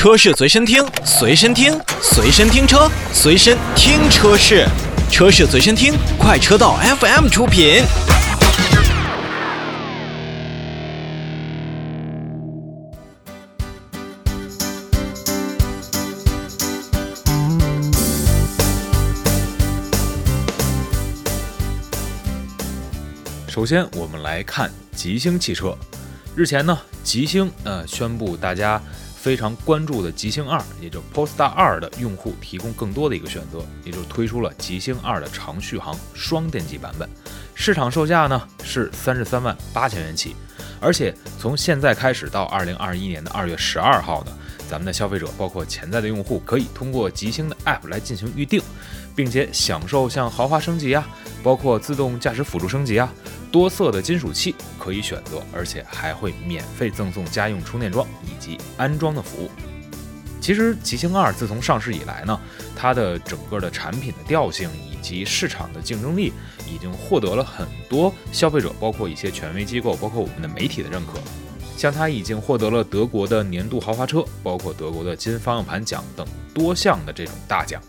车市随身听，随身听，随身听车，随身听车市，车市随身听，快车道 FM 出品。首先，我们来看吉星汽车。日前呢，吉星呃宣布大家非常关注的极星二，也就 Polestar 二的用户提供更多的一个选择，也就推出了极星二的长续航双电机版本，市场售价呢是三十三万八千元起，而且从现在开始到二零二一年的二月十二号呢，咱们的消费者包括潜在的用户可以通过极星的 App 来进行预定，并且享受像豪华升级啊，包括自动驾驶辅助升级啊。多色的金属器可以选择，而且还会免费赠送家用充电桩以及安装的服务。其实极星二自从上市以来呢，它的整个的产品的调性以及市场的竞争力，已经获得了很多消费者，包括一些权威机构，包括我们的媒体的认可。像它已经获得了德国的年度豪华车，包括德国的金方向盘奖等多项的这种大奖。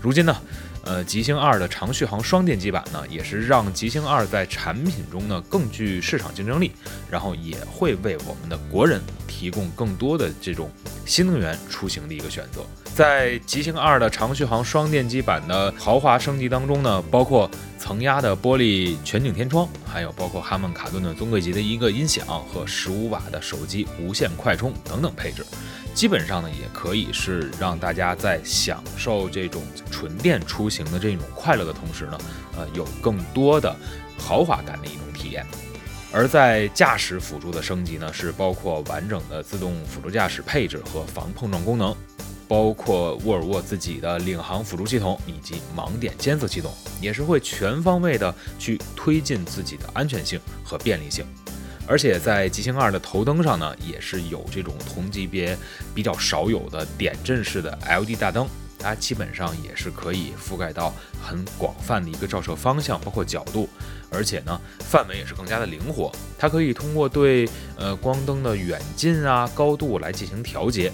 如今呢？呃，极星二的长续航双电机版呢，也是让极星二在产品中呢更具市场竞争力，然后也会为我们的国人提供更多的这种新能源出行的一个选择。在极星二的长续航双电机版的豪华升级当中呢，包括层压的玻璃全景天窗，还有包括哈曼卡顿的尊贵级的一个音响和十五瓦的手机无线快充等等配置。基本上呢，也可以是让大家在享受这种纯电出行的这种快乐的同时呢，呃，有更多的豪华感的一种体验。而在驾驶辅助的升级呢，是包括完整的自动辅助驾驶配置和防碰撞功能，包括沃尔沃自己的领航辅助系统以及盲点监测系统，也是会全方位的去推进自己的安全性和便利性。而且在极星二的头灯上呢，也是有这种同级别比较少有的点阵式的 LED 大灯，它基本上也是可以覆盖到很广泛的一个照射方向，包括角度，而且呢范围也是更加的灵活，它可以通过对呃光灯的远近啊高度来进行调节。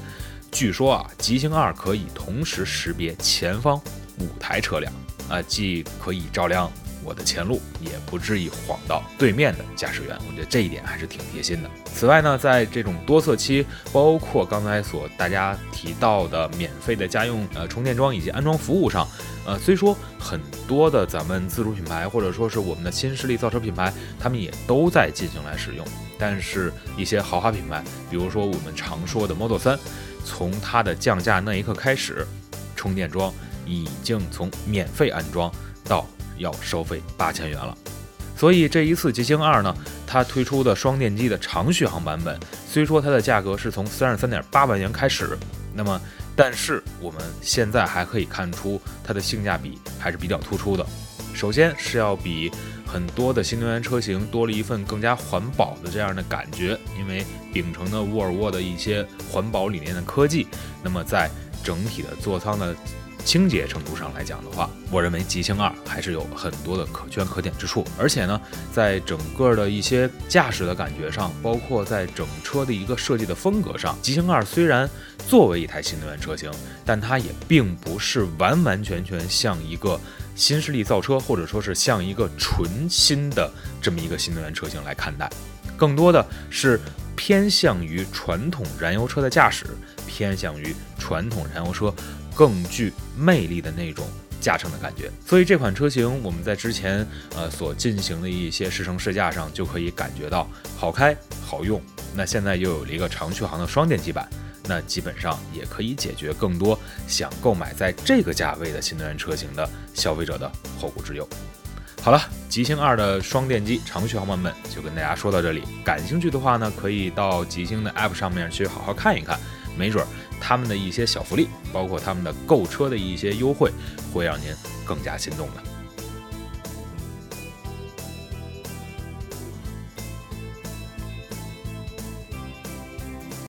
据说啊，极星二可以同时识别前方五台车辆啊，既可以照亮。我的前路也不至于晃到对面的驾驶员，我觉得这一点还是挺贴心的。此外呢，在这种多色漆，包括刚才所大家提到的免费的家用呃充电桩以及安装服务上，呃，虽说很多的咱们自主品牌或者说是我们的新势力造车品牌，他们也都在进行来使用，但是一些豪华品牌，比如说我们常说的 Model 三从它的降价那一刻开始，充电桩已经从免费安装到。要收费八千元了，所以这一次极星二呢，它推出的双电机的长续航版本，虽说它的价格是从三十三点八万元开始，那么但是我们现在还可以看出它的性价比还是比较突出的。首先是要比很多的新能源车型多了一份更加环保的这样的感觉，因为秉承的沃尔沃的一些环保理念的科技，那么在整体的座舱的。清洁程度上来讲的话，我认为极星二还是有很多的可圈可点之处。而且呢，在整个的一些驾驶的感觉上，包括在整车的一个设计的风格上，极星二虽然作为一台新能源车型，但它也并不是完完全全像一个新势力造车，或者说是像一个纯新的这么一个新能源车型来看待，更多的是偏向于传统燃油车的驾驶，偏向于传统燃油车。更具魅力的那种驾乘的感觉，所以这款车型我们在之前呃所进行的一些试乘试驾上就可以感觉到好开好用。那现在又有了一个长续航的双电机版，那基本上也可以解决更多想购买在这个价位的新能源车型的消费者的后顾之忧。好了，极星二的双电机长续航版本就跟大家说到这里，感兴趣的话呢，可以到极星的 App 上面去好好看一看。没准他们的一些小福利，包括他们的购车的一些优惠，会让您更加心动的。